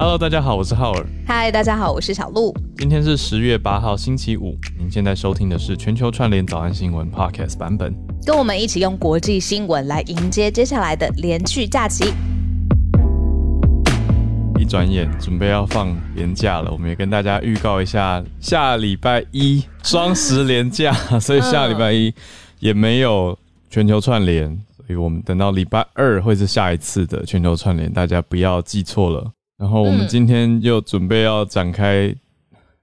Hello，大家好，我是浩尔。嗨，大家好，我是小鹿。今天是十月八号，星期五。您现在收听的是全球串联早安新闻 Podcast 版本，跟我们一起用国际新闻来迎接接下来的连续假期。一转眼准备要放年假了，我们也跟大家预告一下，下礼拜一双十连假，所以下礼拜一也没有全球串联，所以我们等到礼拜二会是下一次的全球串联，大家不要记错了。然后我们今天又准备要展开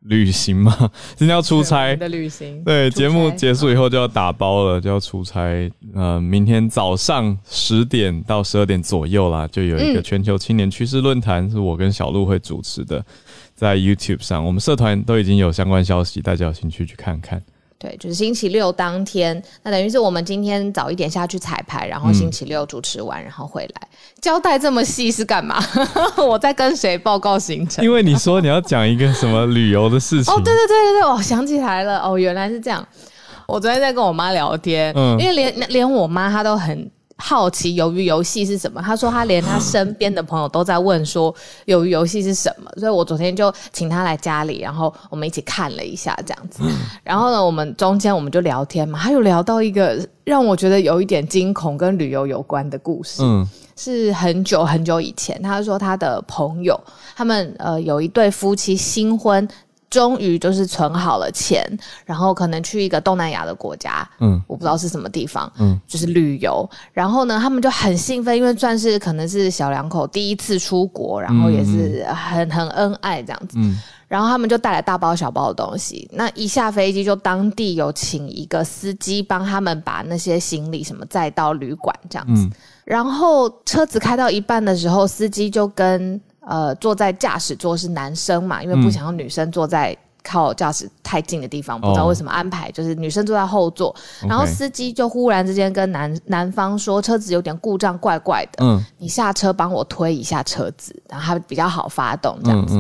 旅行嘛，今天要出差的旅行。对，节目结束以后就要打包了，就要出差。呃，明天早上十点到十二点左右啦，就有一个全球青年趋势论坛，是我跟小鹿会主持的，在 YouTube 上，我们社团都已经有相关消息，大家有兴趣去看看。对，就是星期六当天，那等于是我们今天早一点下去彩排，然后星期六主持完，然后回来。交代这么细是干嘛？我在跟谁报告行程？因为你说你要讲一个什么旅游的事情。哦，对对对对对，我想起来了。哦，原来是这样。我昨天在跟我妈聊天，嗯，因为连连我妈她都很。好奇鱿鱼游戏是什么？他说他连他身边的朋友都在问说鱿鱼游戏是什么，所以我昨天就请他来家里，然后我们一起看了一下这样子。然后呢，我们中间我们就聊天嘛，他又聊到一个让我觉得有一点惊恐跟旅游有关的故事，嗯，是很久很久以前，他说他的朋友他们呃有一对夫妻新婚。终于就是存好了钱，然后可能去一个东南亚的国家，嗯，我不知道是什么地方，嗯，就是旅游。然后呢，他们就很兴奋，因为算是可能是小两口第一次出国，然后也是很很恩爱这样子。嗯，然后他们就带来大包小包的东西。那一下飞机，就当地有请一个司机帮他们把那些行李什么载到旅馆这样子。然后车子开到一半的时候，司机就跟。呃，坐在驾驶座是男生嘛？因为不想要女生坐在靠驾驶太近的地方，不知道为什么安排，就是女生坐在后座。然后司机就忽然之间跟男男方说，车子有点故障，怪怪的。嗯，你下车帮我推一下车子，然后他比较好发动这样子。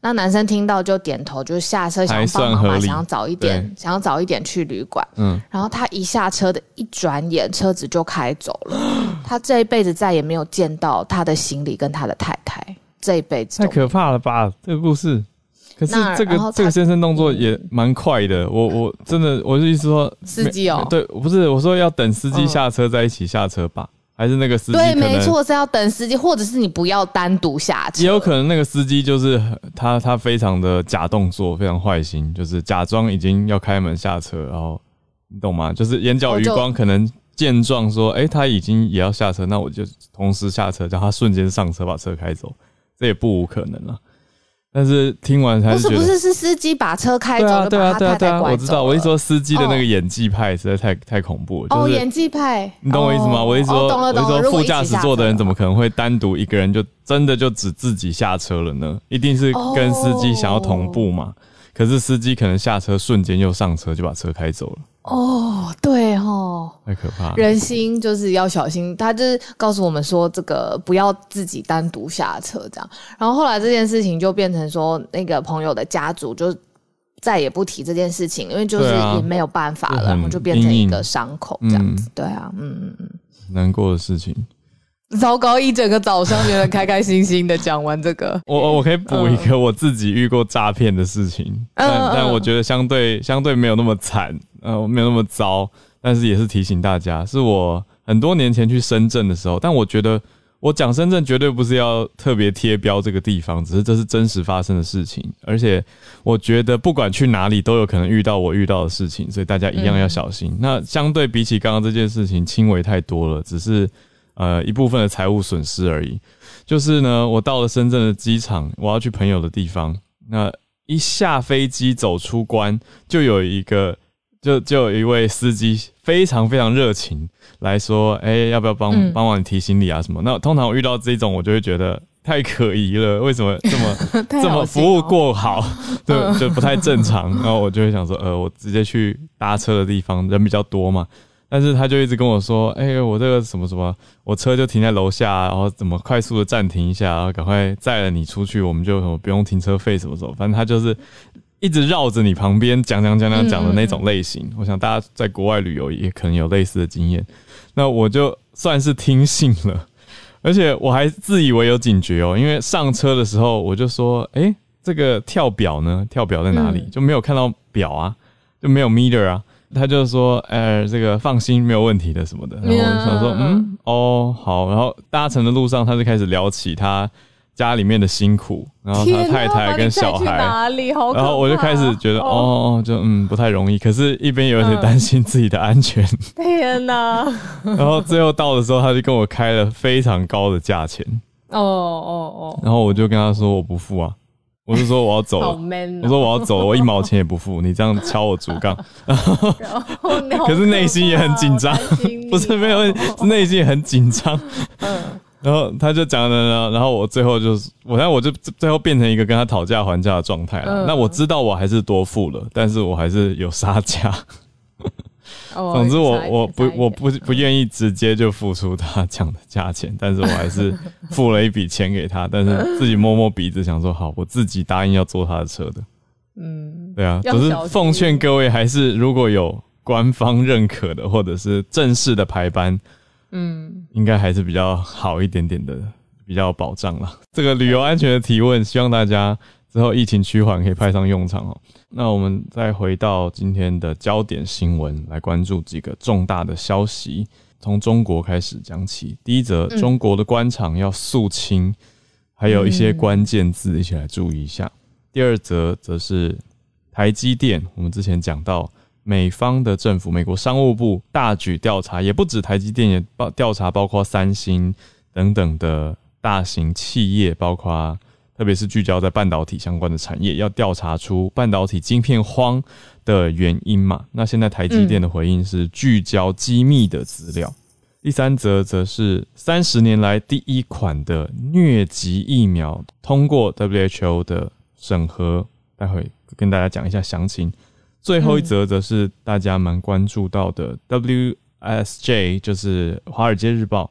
那男生听到就点头，就下车想帮忙嘛，想要早一点，想要早一点去旅馆。嗯，然后他一下车的一转眼，车子就开走了。他这一辈子再也没有见到他的行李跟他的太太。这一辈子太可怕了吧！这个故事，可是这个这个先生动作也蛮快的。我我真的我是意思说，司机哦，对，不是我说要等司机下车再一起下车吧？还是那个司机？对，没错，是要等司机，或者是你不要单独下车。也有可能那个司机就是他，他非常的假动作，非常坏心，就是假装已经要开门下车，然后你懂吗？就是眼角余光，可能见状说，哎，他已经也要下车，那我就同时下车，叫他瞬间上车把车开走。这也不无可能了，但是听完才不是不是是司机把车开走了，把他太太我知道，我一说司机的那个演技派实在太太恐怖了。哦，演技派，你懂我意思吗？我一说，我一说副驾驶座的人怎么可能会单独一个人就真的就只自己下车了呢？一定是跟司机想要同步嘛？可是司机可能下车瞬间又上车就把车开走了。哦，对哦，太可怕！人心就是要小心，他就是告诉我们说，这个不要自己单独下车这样。然后后来这件事情就变成说，那个朋友的家族就再也不提这件事情，因为就是也没有办法了，然后就变成一个伤口这样子。对啊，嗯嗯嗯，难过的事情。糟糕！一整个早上，觉得开开心心的讲完这个，我我可以补一个我自己遇过诈骗的事情，但但我觉得相对相对没有那么惨，呃，没有那么糟，但是也是提醒大家，是我很多年前去深圳的时候，但我觉得我讲深圳绝对不是要特别贴标这个地方，只是这是真实发生的事情，而且我觉得不管去哪里都有可能遇到我遇到的事情，所以大家一样要小心。那相对比起刚刚这件事情轻微太多了，只是。呃，一部分的财务损失而已。就是呢，我到了深圳的机场，我要去朋友的地方。那一下飞机走出关，就有一个，就就有一位司机非常非常热情来说：“哎，要不要帮帮忙你提行李啊什么？”那通常我遇到这种，我就会觉得太可疑了。为什么这么 这么服务过好，对，就不太正常。然后我就会想说：“呃，我直接去搭车的地方，人比较多嘛。”但是他就一直跟我说：“哎，我这个什么什么，我车就停在楼下，然后怎么快速的暂停一下，然后赶快载了你出去，我们就不用停车费什么什么，反正他就是一直绕着你旁边讲讲讲讲讲的那种类型。我想大家在国外旅游也可能有类似的经验。那我就算是听信了，而且我还自以为有警觉哦，因为上车的时候我就说，哎，这个跳表呢？跳表在哪里？就没有看到表啊，就没有 meter 啊。他就说，呃，这个放心，没有问题的什么的。然后我想说，嗯，哦，好。然后搭乘的路上，他就开始聊起他。家里面的辛苦，然后他太太跟小孩，然后我就开始觉得，哦，就嗯不太容易，可是一边有点担心自己的安全。天哪！然后最后到的时候，他就跟我开了非常高的价钱。哦哦哦！然后我就跟他说我不付啊，我是说我要走了，我说我要走了，我一毛钱也不付，你这样敲我竹杠。然后可是内心也很紧张，不是没有，是内心也很紧张。嗯。然后他就讲了，然后我最后就是，我然我就最后变成一个跟他讨价还价的状态了。那我知道我还是多付了，但是我还是有杀价。总之我我不我不不愿意直接就付出他讲的价钱，但是我还是 付了一笔钱给他，但是自己摸摸鼻子想说好，我自己答应要坐他的车的。嗯，对啊，只是奉劝各位，还是如果有官方认可的或者是正式的排班。嗯，应该还是比较好一点点的，比较保障了。这个旅游安全的提问，希望大家之后疫情趋缓可以派上用场哦。那我们再回到今天的焦点新闻，来关注几个重大的消息。从中国开始讲起，第一则，中国的官场要肃清，还有一些关键字，一起来注意一下。第二则则是台积电，我们之前讲到。美方的政府，美国商务部大举调查，也不止台积电，也包调查包括三星等等的大型企业，包括特别是聚焦在半导体相关的产业，要调查出半导体晶片荒的原因嘛？那现在台积电的回应是聚焦机密的资料。第三则则是三十年来第一款的疟疾疫苗通过 WHO 的审核，待会跟大家讲一下详情。最后一则则是大家蛮关注到的，WSJ 就是《华尔街日报》，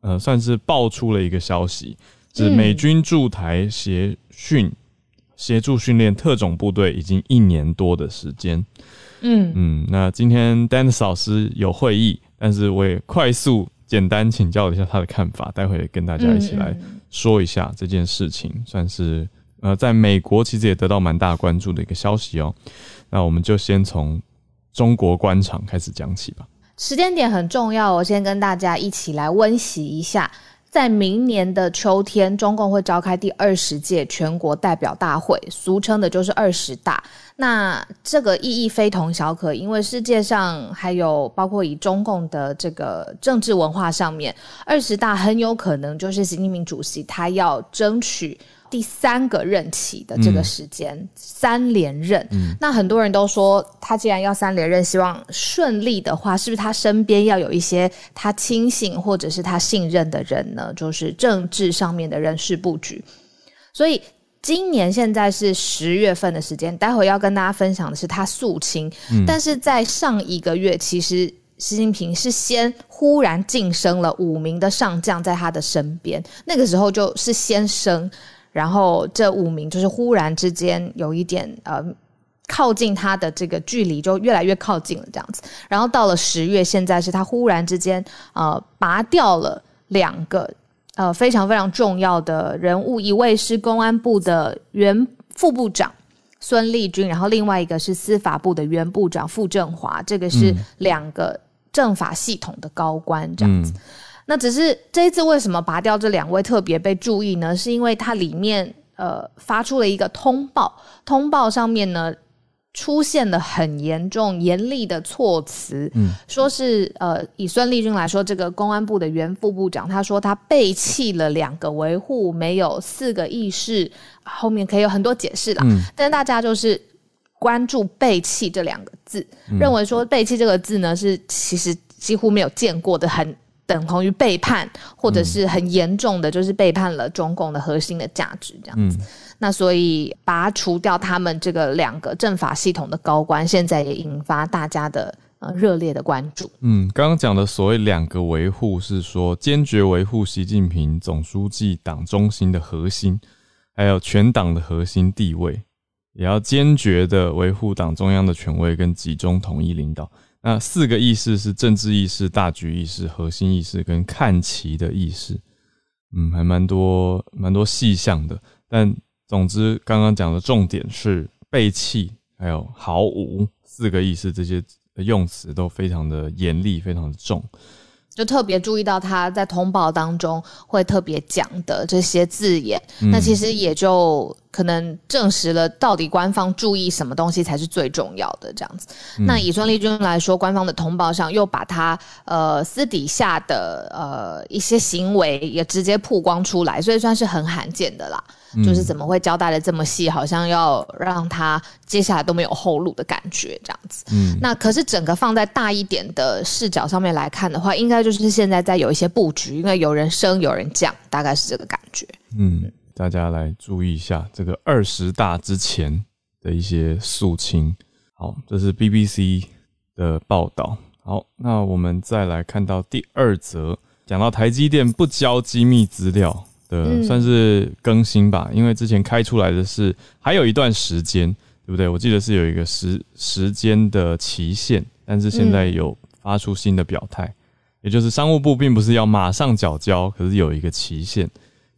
呃，算是爆出了一个消息，是美军驻台协训协助训练特种部队已经一年多的时间。嗯嗯，那今天 Dennis 老师有会议，但是我也快速简单请教了一下他的看法，待会跟大家一起来说一下这件事情，算是呃，在美国其实也得到蛮大关注的一个消息哦。那我们就先从中国官场开始讲起吧。时间点很重要，我先跟大家一起来温习一下，在明年的秋天，中共会召开第二十届全国代表大会，俗称的就是二十大。那这个意义非同小可，因为世界上还有包括以中共的这个政治文化上面，二十大很有可能就是习近平主席他要争取。第三个任期的这个时间，三连任。那很多人都说，他既然要三连任，希望顺利的话，是不是他身边要有一些他亲信或者是他信任的人呢？就是政治上面的人事布局。所以今年现在是十月份的时间，待会要跟大家分享的是他肃清。但是在上一个月，其实习近平是先忽然晋升了五名的上将在他的身边，那个时候就是先升。然后这五名就是忽然之间有一点呃靠近他的这个距离就越来越靠近了这样子，然后到了十月，现在是他忽然之间呃拔掉了两个呃非常非常重要的人物，一位是公安部的原副部长孙立军，然后另外一个是司法部的原部长傅政华，这个是两个政法系统的高官这样子。那只是这一次为什么拔掉这两位特别被注意呢？是因为它里面呃发出了一个通报，通报上面呢出现了很严重严厉的措辞，嗯，说是呃以孙立军来说，这个公安部的原副部长，他说他背弃了两个维护，没有四个意识，后面可以有很多解释啦，嗯，但是大家就是关注背弃这两个字，认为说背弃这个字呢是其实几乎没有见过的很。等同于背叛，或者是很严重的，就是背叛了中共的核心的价值，这样子。那所以拔除掉他们这个两个政法系统的高官，现在也引发大家的呃热烈的关注。嗯，刚刚讲的所谓两个维护，是说坚决维护习近平总书记党中心的核心，还有全党的核心地位，也要坚决的维护党中央的权威跟集中统一领导。那四个意识是政治意识、大局意识、核心意识跟看齐的意识。嗯，还蛮多蛮多细项的。但总之，刚刚讲的重点是背弃，还有毫无四个意思，这些用词都非常的严厉，非常的重。就特别注意到他在通报当中会特别讲的这些字眼，那其实也就可能证实了到底官方注意什么东西才是最重要的这样子。那以孙立军来说，官方的通报上又把他呃私底下的呃一些行为也直接曝光出来，所以算是很罕见的啦。就是怎么会交代的这么细，好像要让他接下来都没有后路的感觉这样子。嗯，那可是整个放在大一点的视角上面来看的话，应该就是现在在有一些布局，因为有人升有人降，大概是这个感觉。嗯，大家来注意一下这个二十大之前的一些肃清。好，这是 BBC 的报道。好，那我们再来看到第二则，讲到台积电不交机密资料。的算是更新吧，因为之前开出来的是还有一段时间，对不对？我记得是有一个时时间的期限，但是现在有发出新的表态，也就是商务部并不是要马上缴交，可是有一个期限。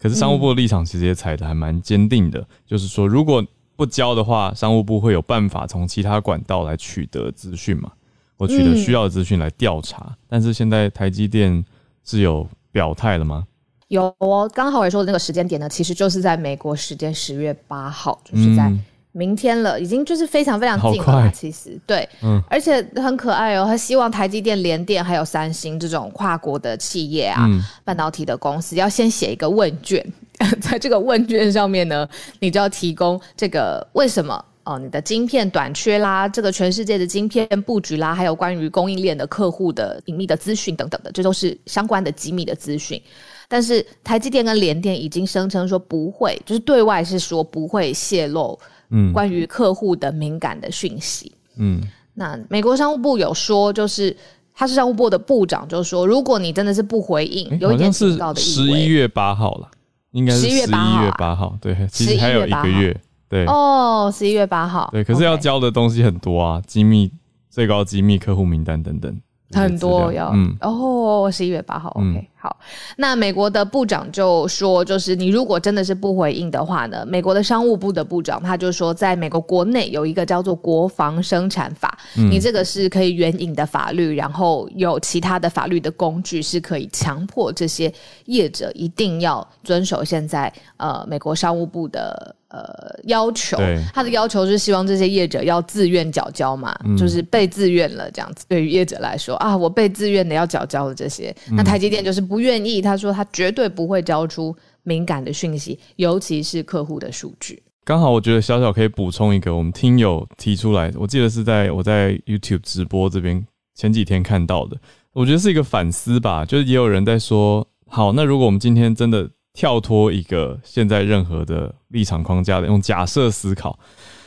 可是商务部的立场其实也踩的还蛮坚定的，就是说如果不交的话，商务部会有办法从其他管道来取得资讯嘛，或取得需要的资讯来调查。但是现在台积电是有表态了吗？有哦，刚好也说的那个时间点呢，其实就是在美国时间十月八号，就是在明天了，已经就是非常非常近了。其实对，嗯，而且很可爱哦。他希望台积电、联电还有三星这种跨国的企业啊，半导体的公司要先写一个问卷，在这个问卷上面呢，你就要提供这个为什么哦，你的晶片短缺啦，这个全世界的晶片布局啦，还有关于供应链的客户的隐秘的资讯等等的，这都是相关的机密的资讯。但是台积电跟联电已经声称说不会，就是对外是说不会泄露，嗯，关于客户的敏感的讯息，嗯，那美国商务部有说，就是他是商务部的部长，就说如果你真的是不回应，有一点警告的意味。十一月八号了，应该是十一月八号，对，其实还有一个月，对，哦，十一月八号，对，可是要交的东西很多啊，机密、最高机密客户名单等等。很多要，嗯。哦，十一月八号，OK，好。那美国的部长就说，就是你如果真的是不回应的话呢，美国的商务部的部长他就说，在美国国内有一个叫做国防生产法，你这个是可以援引的法律，然后有其他的法律的工具是可以强迫这些业者一定要遵守现在呃美国商务部的。呃，要求他的要求是希望这些业者要自愿缴交嘛，就是被自愿了这样子。对于业者来说啊，我被自愿的要缴交了这些，那台积电就是不不愿意，他说他绝对不会交出敏感的讯息，尤其是客户的数据。刚好我觉得小小可以补充一个，我们听友提出来，我记得是在我在 YouTube 直播这边前几天看到的，我觉得是一个反思吧，就是也有人在说，好，那如果我们今天真的。跳脱一个现在任何的立场框架的，用假设思考，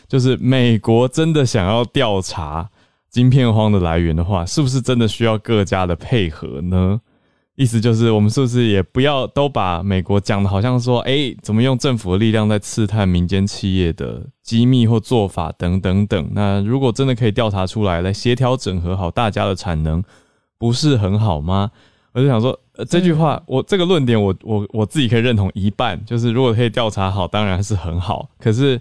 就是美国真的想要调查晶片荒的来源的话，是不是真的需要各家的配合呢？意思就是，我们是不是也不要都把美国讲的好像说，哎，怎么用政府的力量在刺探民间企业的机密或做法等等等？那如果真的可以调查出来，来协调整合好大家的产能，不是很好吗？我就想说，这句话，我这个论点，我我我自己可以认同一半，就是如果可以调查好，当然是很好。可是，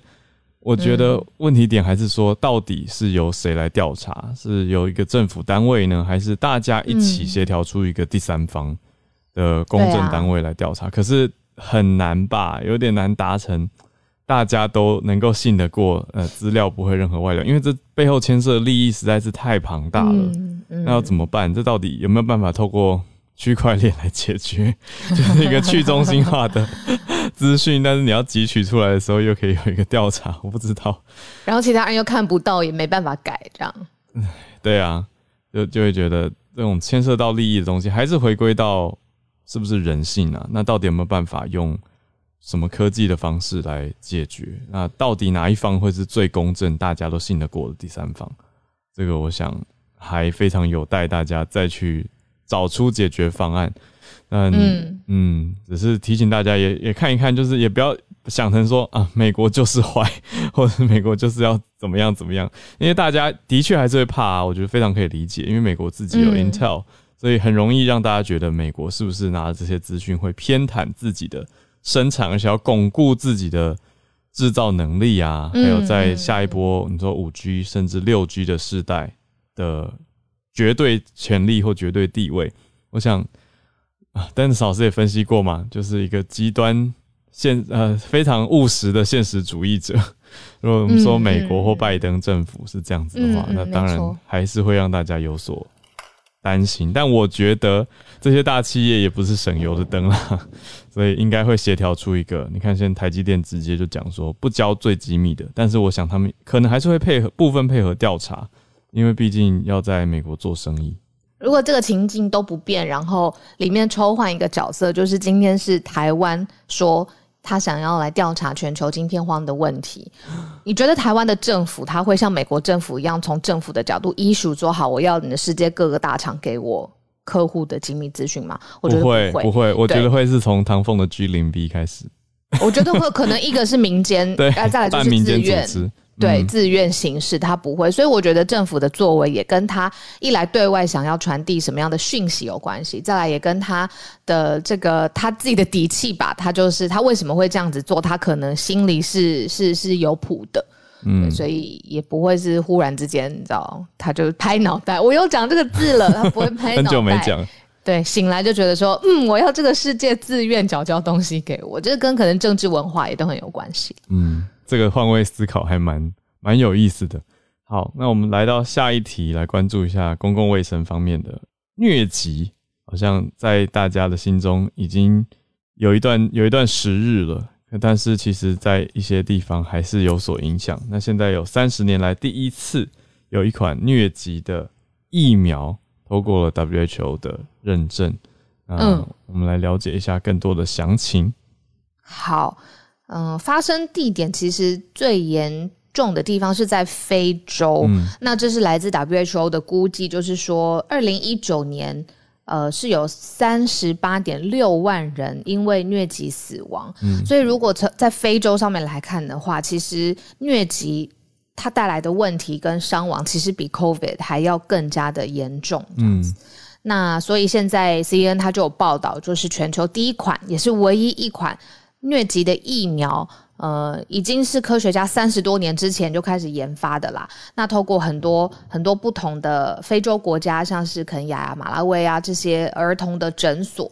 我觉得问题点还是说，到底是由谁来调查？是由一个政府单位呢，还是大家一起协调出一个第三方的公正单位来调查？可是很难吧，有点难达成，大家都能够信得过，呃，资料不会任何外流，因为这背后牵涉的利益实在是太庞大了。那要怎么办？这到底有没有办法透过？区块链来解决，就是一个去中心化的 资讯，但是你要汲取出来的时候，又可以有一个调查，我不知道。然后其他人又看不到，也没办法改，这样。对啊，就就会觉得这种牵涉到利益的东西，还是回归到是不是人性啊？那到底有没有办法用什么科技的方式来解决？那到底哪一方会是最公正、大家都信得过的第三方？这个我想还非常有待大家再去。找出解决方案，嗯嗯，只是提醒大家也也看一看，就是也不要想成说啊，美国就是坏，或者美国就是要怎么样怎么样，因为大家的确还是会怕，啊，我觉得非常可以理解，因为美国自己有 Intel 所以很容易让大家觉得美国是不是拿着这些资讯会偏袒自己的生产，而且要巩固自己的制造能力啊，还有在下一波你说五 G 甚至六 G 的时代的绝对权力或绝对地位。我想啊，但是老师也分析过嘛，就是一个极端现呃非常务实的现实主义者。如果我们说美国或拜登政府是这样子的话，那当然还是会让大家有所担心。但我觉得这些大企业也不是省油的灯啦，所以应该会协调出一个。你看，现在台积电直接就讲说不交最机密的，但是我想他们可能还是会配合部分配合调查，因为毕竟要在美国做生意。如果这个情境都不变，然后里面抽换一个角色，就是今天是台湾说。他想要来调查全球晶片荒的问题，你觉得台湾的政府他会像美国政府一样，从政府的角度依属做好，我要你的世界各个大厂给我客户的机密资讯吗？我觉得不会，不会，我觉得会是从唐凤的 G 零 B 开始。我觉得会可能一个是民间，对，再来就是自愿。对自愿形式，他不会，所以我觉得政府的作为也跟他一来对外想要传递什么样的讯息有关系，再来也跟他的这个他自己的底气吧。他就是他为什么会这样子做，他可能心里是是是有谱的，嗯，所以也不会是忽然之间，你知道，他就拍脑袋。我又讲这个字了，他不会拍脑袋。很久没讲，对，醒来就觉得说，嗯，我要这个世界自愿缴交东西给我，这跟可能政治文化也都很有关系，嗯。这个换位思考还蛮蛮有意思的。好，那我们来到下一题，来关注一下公共卫生方面的疟疾，好像在大家的心中已经有一段有一段时日了，但是其实在一些地方还是有所影响。那现在有三十年来第一次有一款疟疾的疫苗通过了 WHO 的认证。嗯，我们来了解一下更多的详情。好。嗯，发生地点其实最严重的地方是在非洲。那这是来自 WHO 的估计，就是说，二零一九年，呃，是有三十八点六万人因为疟疾死亡。嗯，所以如果从在非洲上面来看的话，其实疟疾它带来的问题跟伤亡，其实比 COVID 还要更加的严重。嗯，那所以现在 CNN 它就有报道，就是全球第一款，也是唯一一款。疟疾的疫苗，呃，已经是科学家三十多年之前就开始研发的啦。那透过很多很多不同的非洲国家，像是肯亚啊、马拉维啊这些儿童的诊所，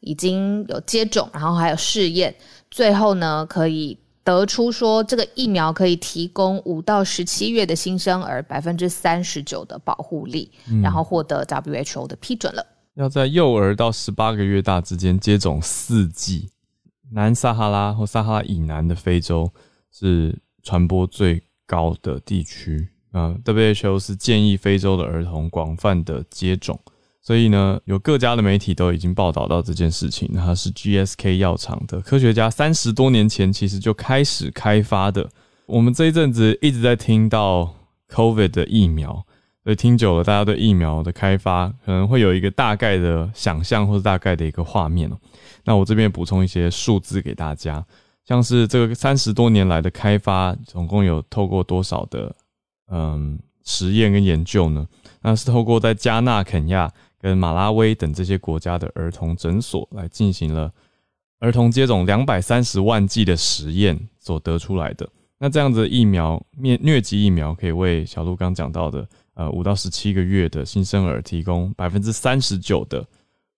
已经有接种，然后还有试验，最后呢，可以得出说这个疫苗可以提供五到十七月的新生儿百分之三十九的保护力，然后获得 WHO 的批准了。要在幼儿到十八个月大之间接种四剂。南撒哈拉或撒哈拉以南的非洲是传播最高的地区啊。WHO 是建议非洲的儿童广泛的接种，所以呢，有各家的媒体都已经报道到这件事情。它是 GSK 药厂的科学家三十多年前其实就开始开发的。我们这一阵子一直在听到 COVID 的疫苗，所以听久了，大家对疫苗的开发可能会有一个大概的想象或者大概的一个画面哦。那我这边补充一些数字给大家，像是这个三十多年来的开发，总共有透过多少的嗯实验跟研究呢？那是透过在加纳、肯亚跟马拉威等这些国家的儿童诊所来进行了儿童接种两百三十万剂的实验所得出来的。那这样子疫苗疟疟疾疫苗可以为小鹿刚讲到的呃五到十七个月的新生儿提供百分之三十九的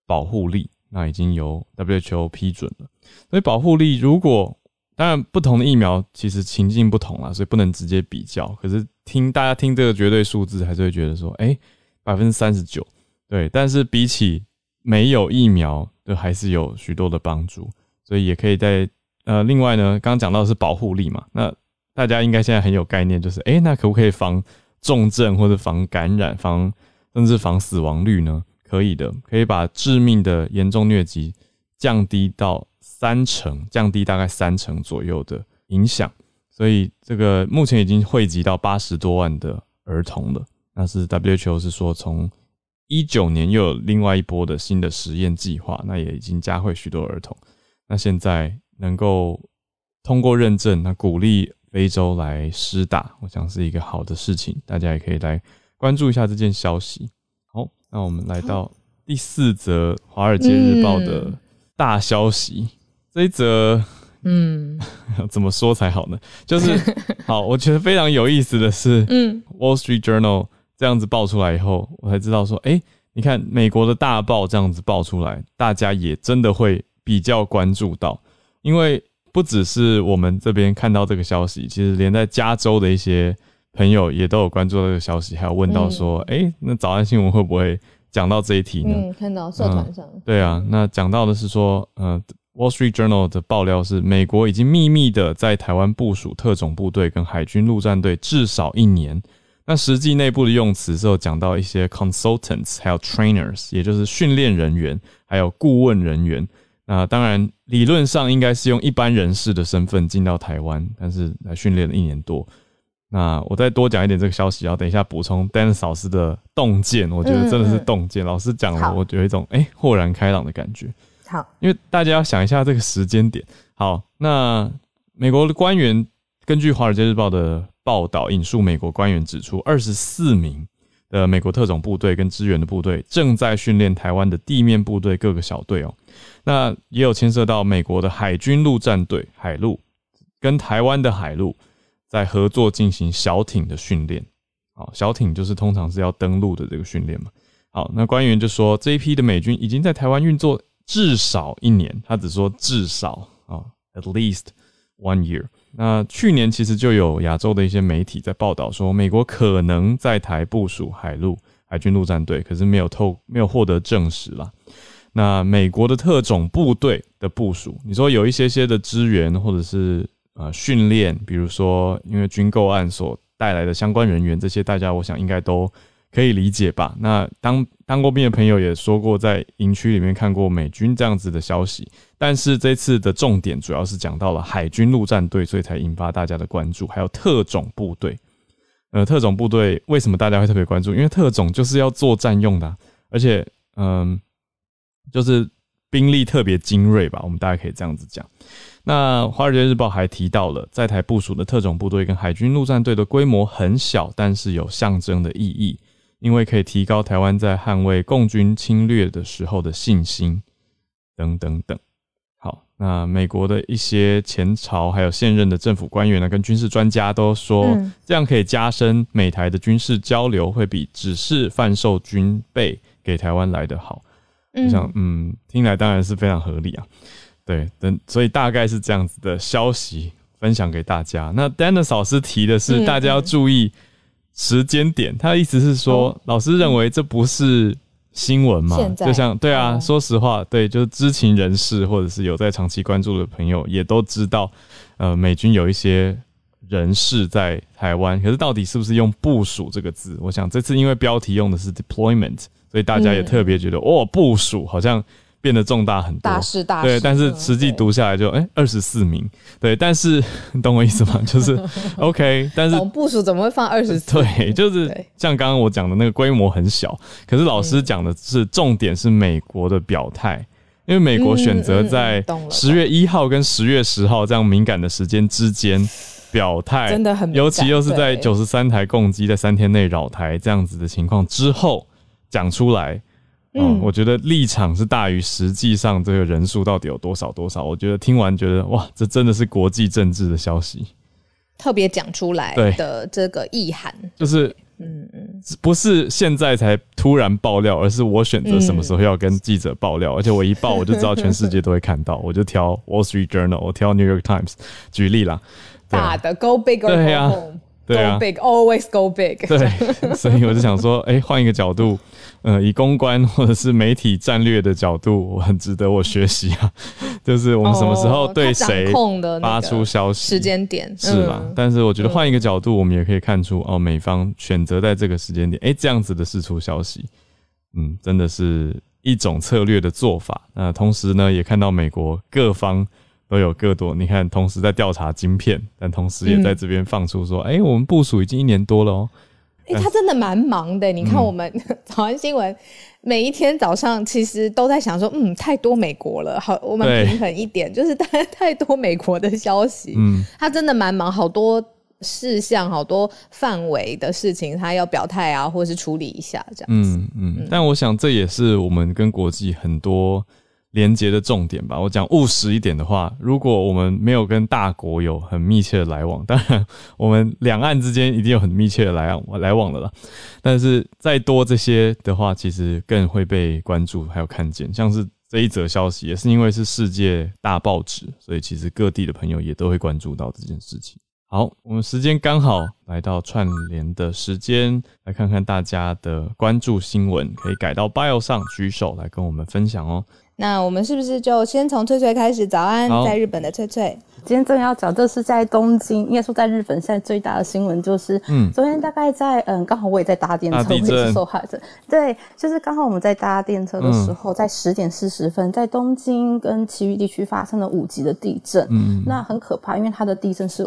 保护力。那已经由 WHO 批准了，所以保护力如果当然不同的疫苗其实情境不同啦，所以不能直接比较。可是听大家听这个绝对数字，还是会觉得说，哎，百分之三十九，对。但是比起没有疫苗，都还是有许多的帮助。所以也可以在呃，另外呢，刚刚讲到的是保护力嘛，那大家应该现在很有概念，就是哎，那可不可以防重症或者防感染、防甚至防死亡率呢？可以的，可以把致命的严重疟疾降低到三成，降低大概三成左右的影响。所以这个目前已经汇集到八十多万的儿童了。那是 WHO 是说，从一九年又有另外一波的新的实验计划，那也已经加惠许多儿童。那现在能够通过认证，那鼓励非洲来施打，我想是一个好的事情。大家也可以来关注一下这件消息。好那我们来到第四则《华尔街日报》的大消息，这一则，嗯，怎么说才好呢？就是 好，我觉得非常有意思的是，嗯，《Wall Street Journal》这样子爆出来以后，我才知道说，哎，你看美国的大报这样子爆出来，大家也真的会比较关注到，因为不只是我们这边看到这个消息，其实连在加州的一些朋友也都有关注这个消息，还有问到说，哎，那早安新闻会不会？讲到这一题呢，嗯，看到社团上，对啊，那讲到的是说，呃，《Wall Street Journal》的爆料是，美国已经秘密的在台湾部署特种部队跟海军陆战队至少一年。那实际内部的用词是有讲到一些 consultants，还有 trainers，也就是训练人员，还有顾问人员。那当然，理论上应该是用一般人士的身份进到台湾，但是来训练了一年多。那我再多讲一点这个消息，然后等一下补充 Dan 老师的洞见，我觉得真的是洞见。老师讲了，我有一种哎豁然开朗的感觉。好，因为大家要想一下这个时间点。好，那美国的官员根据《华尔街日报》的报道引述美国官员指出，二十四名的美国特种部队跟支援的部队正在训练台湾的地面部队各个小队哦。那也有牵涉到美国的海军陆战队海陆跟台湾的海陆。在合作进行小艇的训练，好，小艇就是通常是要登陆的这个训练嘛。好，那官员就说这一批的美军已经在台湾运作至少一年，他只说至少啊，at least one year。那去年其实就有亚洲的一些媒体在报道说，美国可能在台部署海陆海军陆战队，可是没有透没有获得证实啦。那美国的特种部队的部署，你说有一些些的支援或者是。呃，训练，比如说，因为军购案所带来的相关人员，这些大家我想应该都可以理解吧？那当当过兵的朋友也说过，在营区里面看过美军这样子的消息，但是这次的重点主要是讲到了海军陆战队，所以才引发大家的关注，还有特种部队。呃，特种部队为什么大家会特别关注？因为特种就是要作战用的，而且，嗯，就是兵力特别精锐吧？我们大家可以这样子讲。那《华尔街日报》还提到了在台部署的特种部队跟海军陆战队的规模很小，但是有象征的意义，因为可以提高台湾在捍卫共军侵略的时候的信心，等等等。好，那美国的一些前朝还有现任的政府官员呢，跟军事专家都说，这样可以加深美台的军事交流，会比只是贩售军备给台湾来的好。我想，嗯，听来当然是非常合理啊。对，等所以大概是这样子的消息分享给大家。那 Dennis 老师提的是大家要注意时间点，他的意思是说，老师认为这不是新闻嘛？就像对啊，说实话，对，就是知情人士或者是有在长期关注的朋友也都知道，呃，美军有一些人士在台湾，可是到底是不是用部署这个字？我想这次因为标题用的是 deployment，所以大家也特别觉得哦，部署好像。变得重大很多，大事大事。对，但是实际读下来就哎二十四名，对，但是 你懂我意思吗？就是 OK，但是部署怎么会放二十四？对，就是像刚刚我讲的那个规模很小，可是老师讲的是重点是美国的表态，因为美国选择在十月一号跟十月十号这样敏感的时间之间表态，真的很，尤其又是在九十三台共机在三天内扰台这样子的情况之后讲出来。嗯，我觉得立场是大于实际上这个人数到底有多少多少。我觉得听完觉得哇，这真的是国际政治的消息，特别讲出来的这个意涵，就是嗯嗯，不是现在才突然爆料，而是我选择什么时候要跟记者爆料，而且我一爆我就知道全世界都会看到，我就挑 Wall Street Journal，我挑 New York Times 举例啦，大的 Go Big，对呀。Go big, always go big。对，所以我就想说，哎，换一个角度，呃，以公关或者是媒体战略的角度，我很值得我学习啊。就是我们什么时候对谁发出消息，时间点是吧？但是我觉得换一个角度，我们也可以看出，哦，美方选择在这个时间点，哎，这样子的释出消息，嗯，真的是一种策略的做法。那同时呢，也看到美国各方。都有各多，你看，同时在调查晶片，但同时也在这边放出说，哎，我们部署已经一年多了哦。哎，他真的蛮忙的。你看，我们 早安新闻每一天早上其实都在想说，嗯，太多美国了，好，我们平衡一点，就是太太多美国的消息。嗯，他真的蛮忙，好多事项、好多范围的事情，他要表态啊，或是处理一下这样子。嗯嗯。但我想这也是我们跟国际很多连接的重点吧。我讲务实一点的话，如果我们没有跟大国有很密切的来往，当然我们两岸之间一定有很密切的来往 来往的啦。但是再多这些的话，其实更会被关注还有看见，像是。这一则消息也是因为是世界大报纸，所以其实各地的朋友也都会关注到这件事情。好，我们时间刚好来到串联的时间，来看看大家的关注新闻，可以改到 bio 上举手来跟我们分享哦。那我们是不是就先从翠翠开始？早安，在日本的翠翠。今天正要讲，这是在东京，应该说在日本，现在最大的新闻就是，嗯，昨天大概在，嗯，刚好我也在搭电车，我也是受害者。对，就是刚好我们在搭电车的时候，在十点四十分，在东京跟其余地区发生了五级的地震，嗯，那很可怕，因为它的地震是，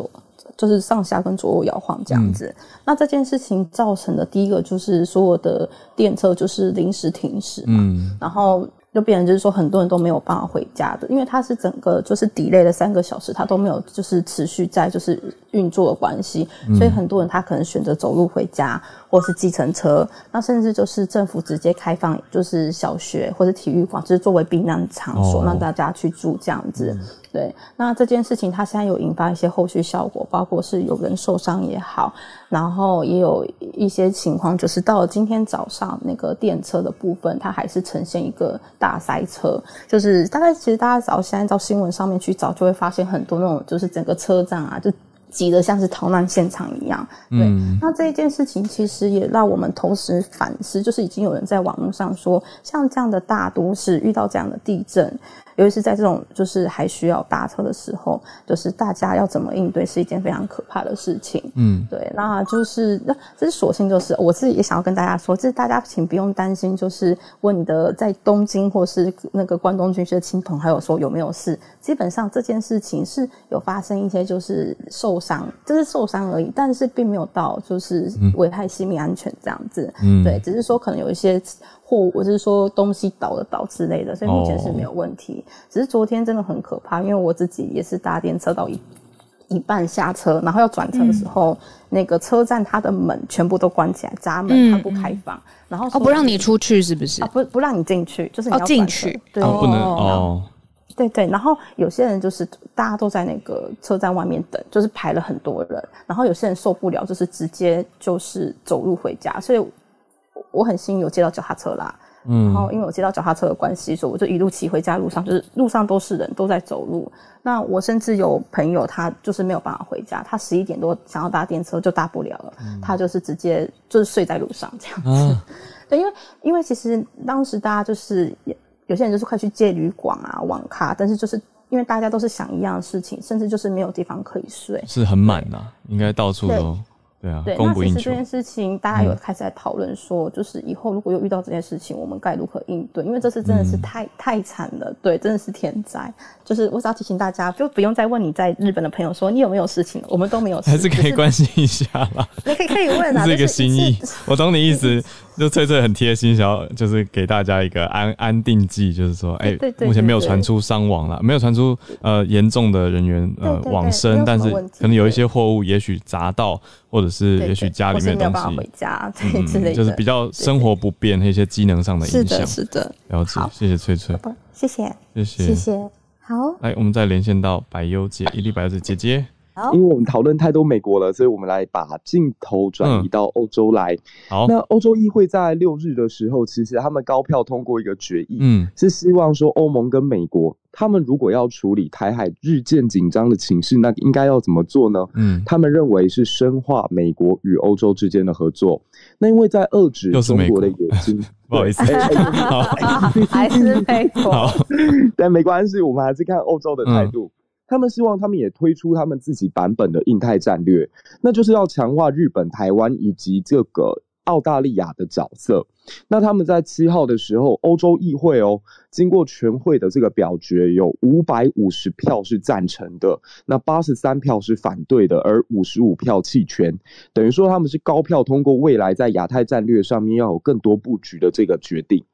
就是上下跟左右摇晃这样子。那这件事情造成的第一个就是所有的电车就是临时停驶嘛，然后。就变成就是说，很多人都没有办法回家的，因为它是整个就是 delay 了三个小时，它都没有就是持续在就是运作的关系，所以很多人他可能选择走路回家，或是计程车，那甚至就是政府直接开放就是小学或者体育馆，就是作为避难场所，让大家去住这样子。对，那这件事情它现在有引发一些后续效果，包括是有人受伤也好，然后也有一些情况，就是到了今天早上那个电车的部分，它还是呈现一个大塞车，就是大概其实大家只要现在到新闻上面去找，就会发现很多那种就是整个车站啊，就挤得像是逃难现场一样。对，那这一件事情其实也让我们同时反思，就是已经有人在网络上说，像这样的大都市遇到这样的地震。尤其是在这种就是还需要搭车的时候，就是大家要怎么应对是一件非常可怕的事情。嗯，对，那就是那这是索性就是我自己也想要跟大家说，这大家请不用担心，就是问你的在东京或是那个关东军区的亲朋，还有说有没有事，基本上这件事情是有发生一些就是受伤，就是受伤而已，但是并没有到就是危害性命安全这样子。嗯，对，只是说可能有一些。或我是说东西倒了倒之类的，所以目前是没有问题。只是昨天真的很可怕，因为我自己也是搭电车到一一半下车，然后要转车的时候，那个车站它的门全部都关起来，闸门它不开放，然后哦不让你出去是不是？不不让你进去，就是你要进去，对，不能哦。对对，然后有些人就是大家都在那个车站外面等，就是排了很多人，然后有些人受不了，就是直接就是走路回家，所以。我很幸运有接到脚踏车啦，嗯，然后因为我接到脚踏车的关系，所以我就一路骑回家路上，就是路上都是人都在走路。那我甚至有朋友，他就是没有办法回家，他十一点多想要搭电车就搭不了了，他就是直接就是睡在路上这样子。对，因为因为其实当时大家就是有些人就是快去借旅馆啊、网咖，但是就是因为大家都是想一样的事情，甚至就是没有地方可以睡，是很满呐，应该到处都。对啊，对，那其实这件事情大家有开始在讨论说，就是以后如果又遇到这件事情，我们该如何应对？因为这次真的是太太惨了，对，真的是天灾。就是我只要提醒大家，就不用再问你在日本的朋友说你有没有事情，我们都没有，还是可以关心一下啦。你可以可以问啊，是一个心意，我懂你意思。就翠翠很贴心，想要就是给大家一个安安定剂，就是说，哎，目前没有传出伤亡了，没有传出呃严重的人员呃往生，但是可能有一些货物也许砸到，或者是也许家里面东西回家 之类的，就是比较生活不便一些机能上的影响。是的，是的。了解，谢谢翠翠，谢谢，谢谢，谢谢。好，来，我们再连线到百优姐，伊丽百优姐姐姐。因为我们讨论太多美国了，所以我们来把镜头转移到欧洲来。好，那欧洲议会在六日的时候，其实他们高票通过一个决议，嗯，是希望说欧盟跟美国，他们如果要处理台海日渐紧张的情势，那应该要怎么做呢？嗯，他们认为是深化美国与欧洲之间的合作。那因为在遏制中国的野心，不好意思，还是美国，但没关系，我们还是看欧洲的态度。他们希望他们也推出他们自己版本的印太战略，那就是要强化日本、台湾以及这个澳大利亚的角色。那他们在七号的时候，欧洲议会哦，经过全会的这个表决，有五百五十票是赞成的，那八十三票是反对的，而五十五票弃权，等于说他们是高票通过未来在亚太战略上面要有更多布局的这个决定。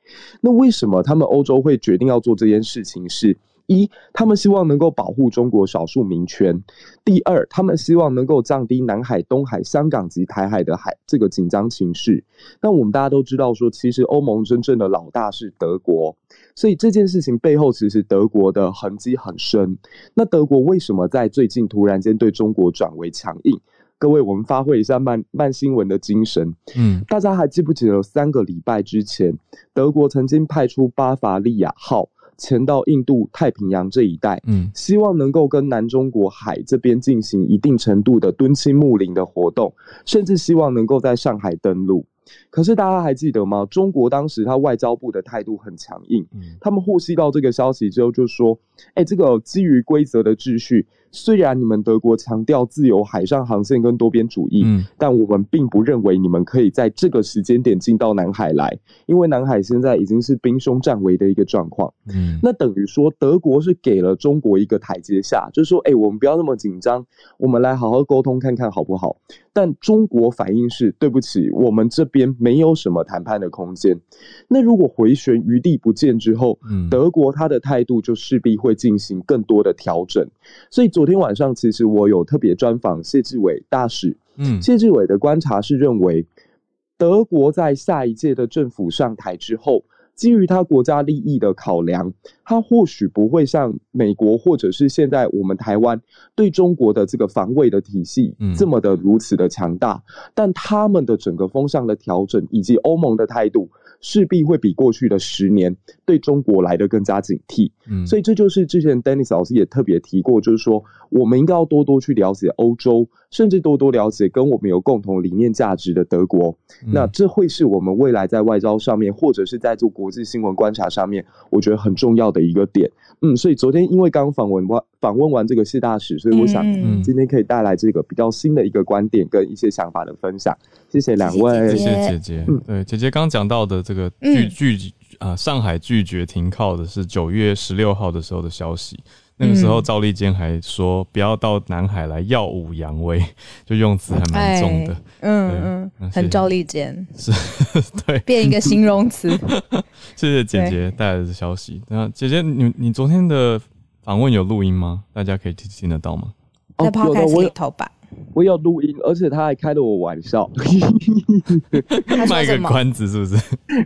那为什么他们欧洲会决定要做这件事情？是一，他们希望能够保护中国少数民权；第二，他们希望能够降低南海、东海、香港及台海的海这个紧张情绪。那我们大家都知道，说其实欧盟真正的老大是德国，所以这件事情背后其实德国的痕迹很深。那德国为什么在最近突然间对中国转为强硬？各位，我们发挥一下慢慢新闻的精神。嗯，大家还记不记得三个礼拜之前，德国曾经派出巴伐利亚号前到印度太平洋这一带，嗯，希望能够跟南中国海这边进行一定程度的敦亲睦邻的活动，甚至希望能够在上海登陆。可是大家还记得吗？中国当时他外交部的态度很强硬，嗯他们获悉到这个消息之后就说：“哎，这个基于规则的秩序。”虽然你们德国强调自由海上航线跟多边主义，嗯，但我们并不认为你们可以在这个时间点进到南海来，因为南海现在已经是兵凶战危的一个状况。嗯，那等于说德国是给了中国一个台阶下，就是说，哎，我们不要那么紧张，我们来好好沟通看看好不好？但中国反应是，对不起，我们这边没有什么谈判的空间。那如果回旋余地不见之后，嗯，德国他的态度就势必会进行更多的调整，所以。昨天晚上，其实我有特别专访谢志伟大使。嗯，谢志伟的观察是认为，德国在下一届的政府上台之后，基于他国家利益的考量，他或许不会像美国或者是现在我们台湾对中国的这个防卫的体系这么的如此的强大，但他们的整个风向的调整以及欧盟的态度。势必会比过去的十年对中国来的更加警惕，嗯，所以这就是之前 Dennis 老师也特别提过，就是说我们应该要多多去了解欧洲，甚至多多了解跟我们有共同理念价值的德国。那这会是我们未来在外交上面，或者是在做国际新闻观察上面，我觉得很重要的一个点。嗯，所以昨天因为刚访问完访问完这个谢大使，所以我想今天可以带来这个比较新的一个观点跟一些想法的分享。谢谢两位，谢谢姐姐。嗯，对，姐姐刚讲到的这个拒拒啊，上海拒绝停靠的是九月十六号的时候的消息。那个时候赵立坚还说不要到南海来耀武扬威，就用词还蛮重的。嗯嗯，很赵立坚是，对，变一个形容词。谢谢姐姐带来的消息。那姐姐，你你昨天的访问有录音吗？大家可以听听得到吗？在 Podcast 里头吧。我有录音，而且他还开了我玩笑，卖个关子是不是？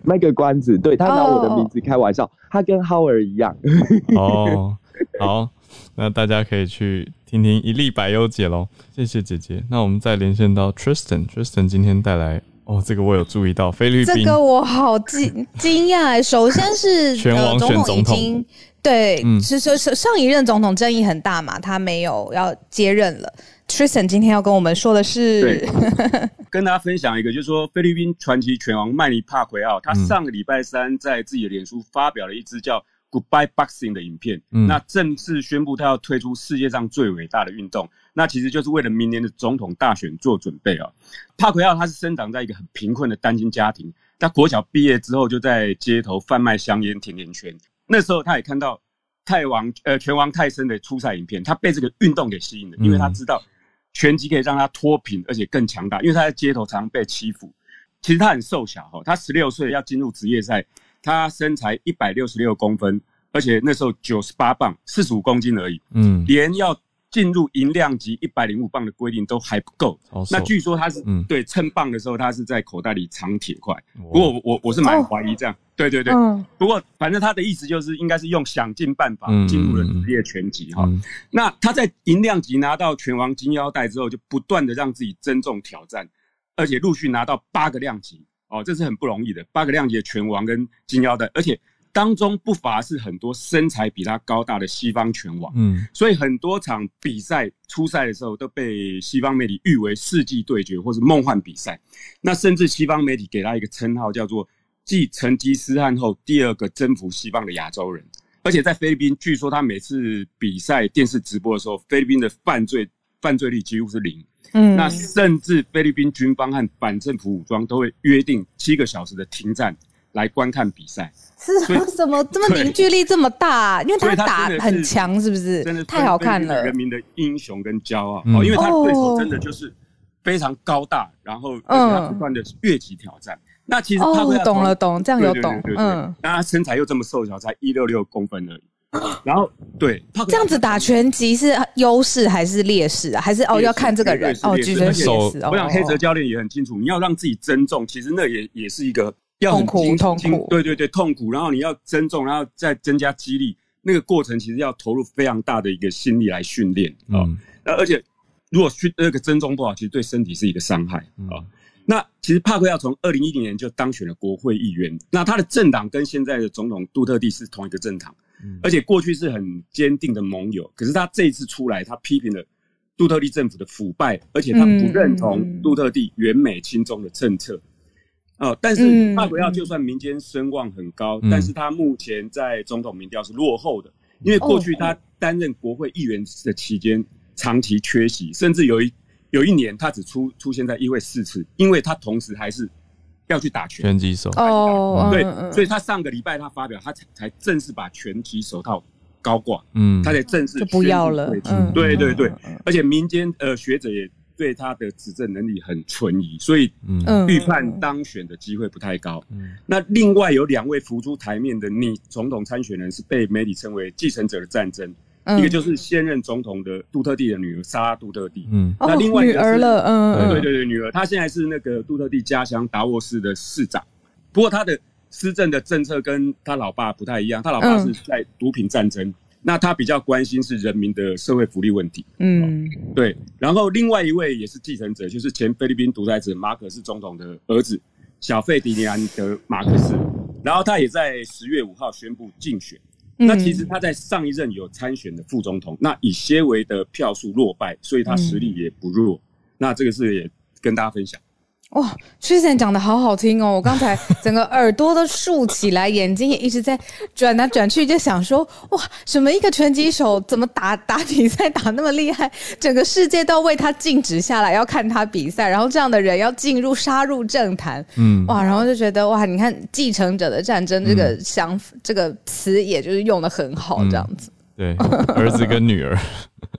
卖个关子，对他拿我的名字开玩笑，他跟 Howard 一样。哦，好，那大家可以去听听一粒百优姐喽，谢谢姐姐。那我们再连线到 Tristan，Tristan 今天带来哦，这个我有注意到菲律宾，这个我好惊惊讶。首先是 全王选总统，对，是是是上一任总统争议很大嘛，他没有要接任了。Tristan 今天要跟我们说的是，跟大家分享一个，就是说菲律宾传奇拳王曼尼帕奎奥，他上个礼拜三在自己的脸书发表了一支叫 Goodbye Boxing 的影片，那正式宣布他要推出世界上最伟大的运动，那其实就是为了明年的总统大选做准备啊。帕奎奥他是生长在一个很贫困的单亲家庭，他国小毕业之后就在街头贩卖香烟甜甜圈，那时候他也看到泰王呃拳王泰森的初赛影片，他被这个运动给吸引了，因为他知道。拳击可以让他脱贫，而且更强大，因为他在街头常常被欺负。其实他很瘦小哈，他十六岁要进入职业赛，他身材一百六十六公分，而且那时候九十八磅，四十五公斤而已。嗯，连要进入银量级一百零五磅的规定都还不够。那据说他是对称磅的时候，他是在口袋里藏铁块。不过我我是蛮怀疑这样。对对对，不过反正他的意思就是应该是用想尽办法进入了职业拳击哈。那他在银量级拿到拳王金腰带之后，就不断的让自己增重挑战，而且陆续拿到八个量级哦，这是很不容易的。八个量级的拳王跟金腰带，而且当中不乏是很多身材比他高大的西方拳王。嗯，所以很多场比赛初赛的时候都被西方媒体誉为世纪对决或是梦幻比赛。那甚至西方媒体给他一个称号叫做。继成吉思汗后，第二个征服西方的亚洲人，而且在菲律宾，据说他每次比赛电视直播的时候，菲律宾的犯罪犯罪率几乎是零。嗯，那甚至菲律宾军方和反政府武装都会约定七个小时的停战来观看比赛。是什么这么凝聚力这么大？因为他打很强，是不是？真的太好看了。人民的英雄跟骄傲哦，因为他对手真的就是非常高大，然后而且他不断的越级挑战。那其实他懂了懂，这样有懂，嗯，那他身材又这么瘦小，才一六六公分而已，然后对，这样子打拳击是优势还是劣势啊？还是哦要看这个人哦，举拳手。我想黑泽教练也很清楚，你要让自己增重，其实那也也是一个要很苦痛苦，对对对，痛苦。然后你要增重，然后再增加肌力，那个过程其实要投入非常大的一个心力来训练啊。那而且如果去那个增重不好，其实对身体是一个伤害啊。那其实帕克要从二零一零年就当选了国会议员，那他的政党跟现在的总统杜特地是同一个政党。而且过去是很坚定的盟友，可是他这一次出来，他批评了杜特地政府的腐败，而且他不认同杜特地远美亲中的政策。哦，但是帕奎奥就算民间声望很高，但是他目前在总统民调是落后的，因为过去他担任国会议员的期间长期缺席，甚至有一有一年他只出出现在议会四次，因为他同时还是。要去打拳。击手。哦，对，所以他上个礼拜他发表，他才才正式把拳击手套高挂，嗯，他才正式就不要了，对对对，而且民间呃学者也对他的执政能力很存疑，所以预判当选的机会不太高。那另外有两位浮出台面的女总统参选人是被媒体称为继承者的战争。一个就是现任总统的杜特地的女儿莎拉杜特地，嗯，那另外女儿了，嗯，对。对对，女儿，她现在是那个杜特地家乡达沃市的市长，不过她的施政的政策跟她老爸不太一样，她老爸是在毒品战争，那她比较关心是人民的社会福利问题，嗯，对，然后另外一位也是继承者，就是前菲律宾独裁者马可斯总统的儿子小费迪尼安德马克斯，然后他也在十月五号宣布竞选。那其实他在上一任有参选的副总统，那以些微的票数落败，所以他实力也不弱。那这个是也跟大家分享。哇，Tristan 讲的好好听哦！我刚才整个耳朵都竖起来，眼睛也一直在转来转去，就想说：哇，什么一个拳击手怎么打打比赛打那么厉害？整个世界都为他静止下来，要看他比赛。然后这样的人要进入杀入政坛，嗯，哇，然后就觉得哇，你看继承者的战争这个想这个词，也就是用的很好，这样子。对，儿子跟女儿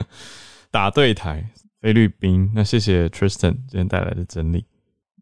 打对台，菲律宾。那谢谢 Tristan 今天带来的整理。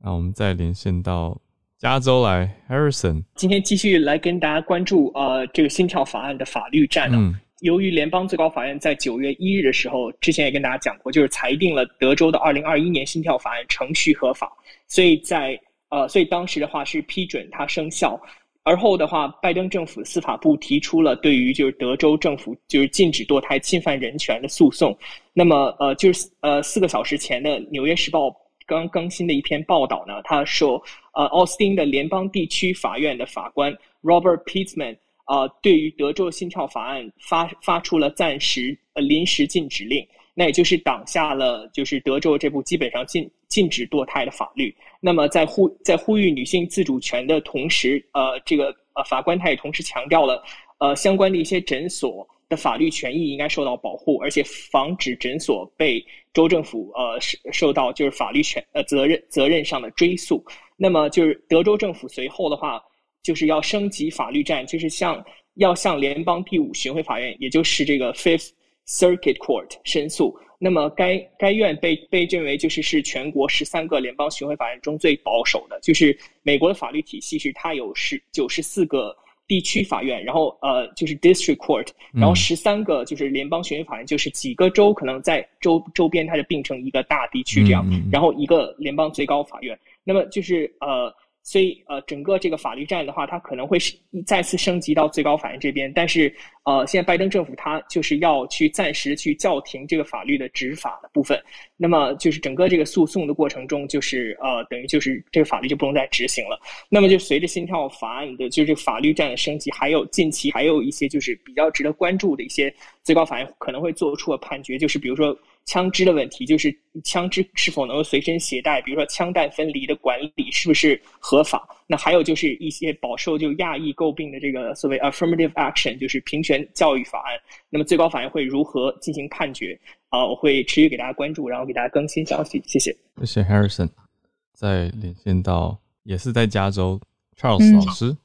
那我们再连线到加州来，Harrison。今天继续来跟大家关注呃这个心跳法案的法律战嗯。由于联邦最高法院在九月一日的时候，之前也跟大家讲过，就是裁定了德州的二零二一年心跳法案程序合法，所以在呃所以当时的话是批准它生效。而后的话，拜登政府司法部提出了对于就是德州政府就是禁止堕胎、侵犯人权的诉讼。那么呃就是呃四个小时前的《纽约时报》。刚更新的一篇报道呢，他说，呃，奥斯汀的联邦地区法院的法官 Robert Pittman 啊，对于德州心跳法案发发出了暂时呃临时禁止令，那也就是挡下了就是德州这部基本上禁禁止堕胎的法律。那么在呼在呼吁女性自主权的同时，呃，这个呃法官他也同时强调了，呃，相关的一些诊所。的法律权益应该受到保护，而且防止诊所被州政府呃受受到就是法律权呃责任责任上的追诉。那么就是德州政府随后的话就是要升级法律战，就是向要向联邦第五巡回法院，也就是这个 Fifth Circuit Court 申诉。那么该该院被被认为就是是全国十三个联邦巡回法院中最保守的，就是美国的法律体系是它有十九十四个。地区法院，然后呃就是 district court，然后十三个就是联邦巡回法院，就是几个州可能在周周边它就并成一个大地区这样，然后一个联邦最高法院，那么就是呃。所以，呃，整个这个法律战的话，它可能会是再次升级到最高法院这边。但是，呃，现在拜登政府他就是要去暂时去叫停这个法律的执法的部分。那么，就是整个这个诉讼的过程中，就是呃，等于就是这个法律就不能再执行了。那么，就随着心跳法案的就是法律战的升级，还有近期还有一些就是比较值得关注的一些最高法院可能会做出的判决，就是比如说。枪支的问题，就是枪支是否能够随身携带，比如说枪弹分离的管理是不是合法？那还有就是一些饱受就亚裔诟病的这个所谓 affirmative action，就是平权教育法案。那么最高法院会如何进行判决？啊，我会持续给大家关注，然后给大家更新消息。谢谢。谢谢 Harrison。再连线到也是在加州 Charles 老师。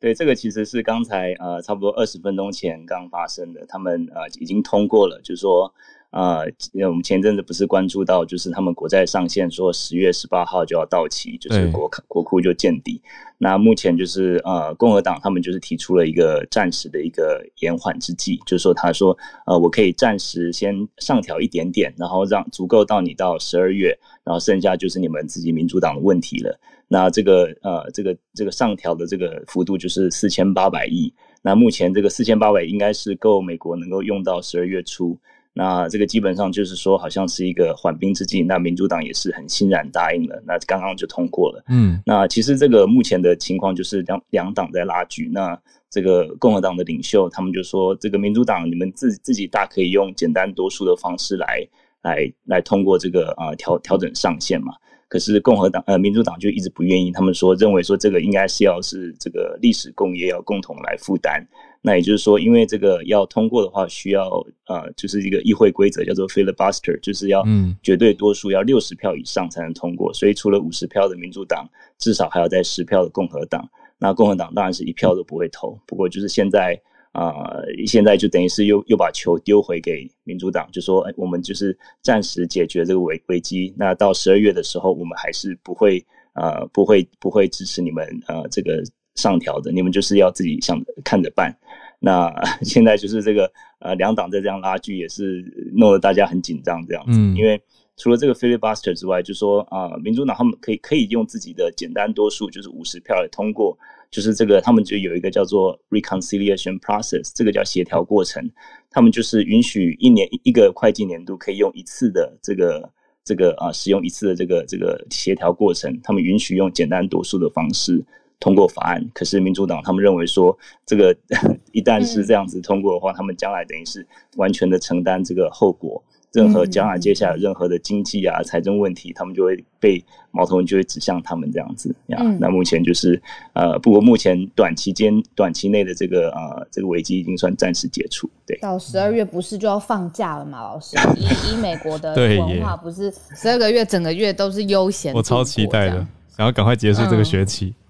对，这个其实是刚才呃差不多二十分钟前刚发生的，他们呃已经通过了，就是说。啊，我们前阵子不是关注到，就是他们国债上限说十月十八号就要到期，就是国国库就见底。那目前就是呃，共和党他们就是提出了一个暂时的一个延缓之计，就是说他说呃，我可以暂时先上调一点点，然后让足够到你到十二月，然后剩下就是你们自己民主党的问题了。那这个呃，这个这个上调的这个幅度就是四千八百亿。那目前这个四千八百应该是够美国能够用到十二月初。那这个基本上就是说，好像是一个缓兵之计。那民主党也是很欣然答应了，那刚刚就通过了。嗯，那其实这个目前的情况就是两两党在拉锯。那这个共和党的领袖他们就说，这个民主党你们自自己大可以用简单多数的方式来来来通过这个啊调调整上限嘛。可是共和党呃民主党就一直不愿意，他们说认为说这个应该是要是这个历史共业要共同来负担。那也就是说，因为这个要通过的话，需要呃，就是一个议会规则叫做 filibuster，就是要绝对多数要六十票以上才能通过。所以除了五十票的民主党，至少还要在十票的共和党。那共和党当然是一票都不会投。不过就是现在啊，现在就等于是又又把球丢回给民主党，就说哎，我们就是暂时解决这个危危机。那到十二月的时候，我们还是不会呃，不会不会支持你们呃这个。上调的，你们就是要自己想看着办。那 现在就是这个呃，两党在这样拉锯，也是弄得大家很紧张这样子。因为除了这个 filibuster 之外，就说啊，民主党他们可以可以用自己的简单多数，就是五十票来通过，就是这个他们就有一个叫做 reconciliation process，这个叫协调过程。他们就是允许一年一个会计年度可以用一次的这个这个啊，使用一次的这个这个协调过程，他们允许用简单多数的方式。通过法案，可是民主党他们认为说，这个 一旦是这样子通过的话，他们将来等于是完全的承担这个后果，任何将来接下来任何的经济啊、财政问题，他们就会被矛头就会指向他们这样子呀。那目前就是呃，不过目前短期间、短期内的这个呃这个危机已经算暂时解除。对，到十二月不是就要放假了吗？老师，以以美国的文化，不是十二个月整个月都是悠闲，我超期待的。然后赶快结束这个学期。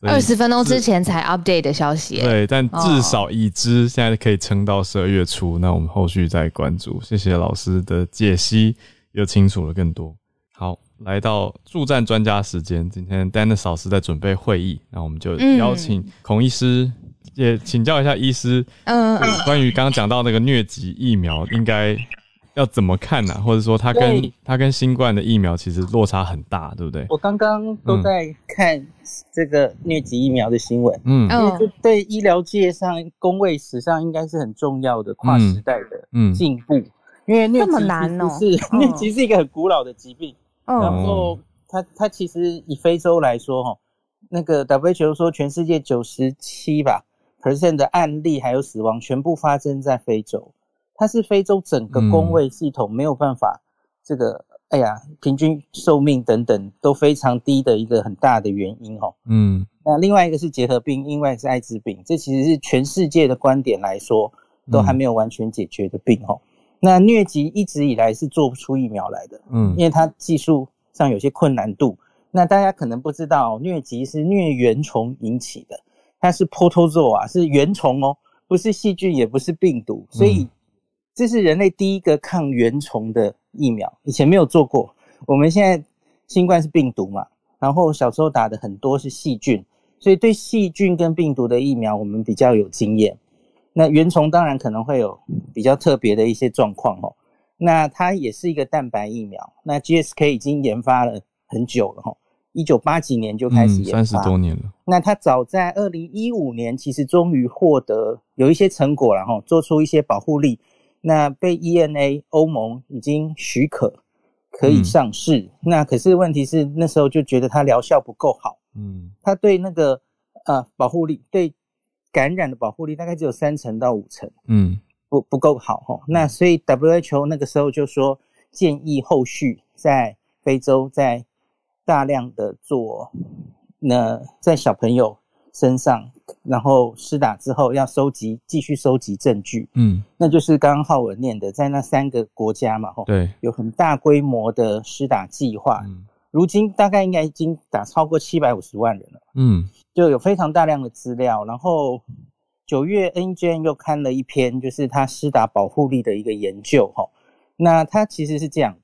二十分钟之前才 update 的消息。对，但至少已知现在可以撑到十二月初。那我们后续再关注。谢谢老师的解析，又清楚了更多。好，来到助战专家时间。今天 Dennis 老师在准备会议，那我们就邀请孔医师也请教一下医师。嗯，关于刚刚讲到那个疟疾疫苗，应该。要怎么看呢？或者说，它跟它跟新冠的疫苗其实落差很大，对不对？我刚刚都在看这个疟疾疫苗的新闻，嗯，就对医疗界上、工位史上应该是很重要的跨时代的进步。因为疟疾是 疟疾是一个很古老的疾病，然后它它其实以非洲来说，哈，那个 WHO 说全世界九十七吧 percent 的案例还有死亡全部发生在非洲。它是非洲整个工位系统没有办法，这个哎呀，平均寿命等等都非常低的一个很大的原因哦。嗯，那另外一个是结核病，另外是艾滋病，这其实是全世界的观点来说都还没有完全解决的病哦。那疟疾一直以来是做不出疫苗来的，嗯，因为它技术上有些困难度。那大家可能不知道，疟疾是疟原虫引起的，它是 protozoa，是原虫哦，不是细菌，也不是病毒，所以。这是人类第一个抗原虫的疫苗，以前没有做过。我们现在新冠是病毒嘛，然后小时候打的很多是细菌，所以对细菌跟病毒的疫苗我们比较有经验。那原虫当然可能会有比较特别的一些状况哦。那它也是一个蛋白疫苗，那 GSK 已经研发了很久了哈，一九八几年就开始研发，三十多年了。那它早在二零一五年其实终于获得有一些成果了哈，做出一些保护力。那被 ENA 欧盟已经许可可以上市，那可是问题是那时候就觉得它疗效不够好，嗯，它对那个呃保护力对感染的保护力大概只有三成到五成，嗯，不不够好哈。那所以 WHO 那个时候就说建议后续在非洲在大量的做，那在小朋友身上。然后施打之后要收集，继续收集证据。嗯，那就是刚刚浩文念的，在那三个国家嘛，吼，对，有很大规模的施打计划。嗯，如今大概应该已经打超过七百五十万人了。嗯，就有非常大量的资料，然后九月 NGN 又刊了一篇，就是他施打保护力的一个研究哈。那他其实是这样，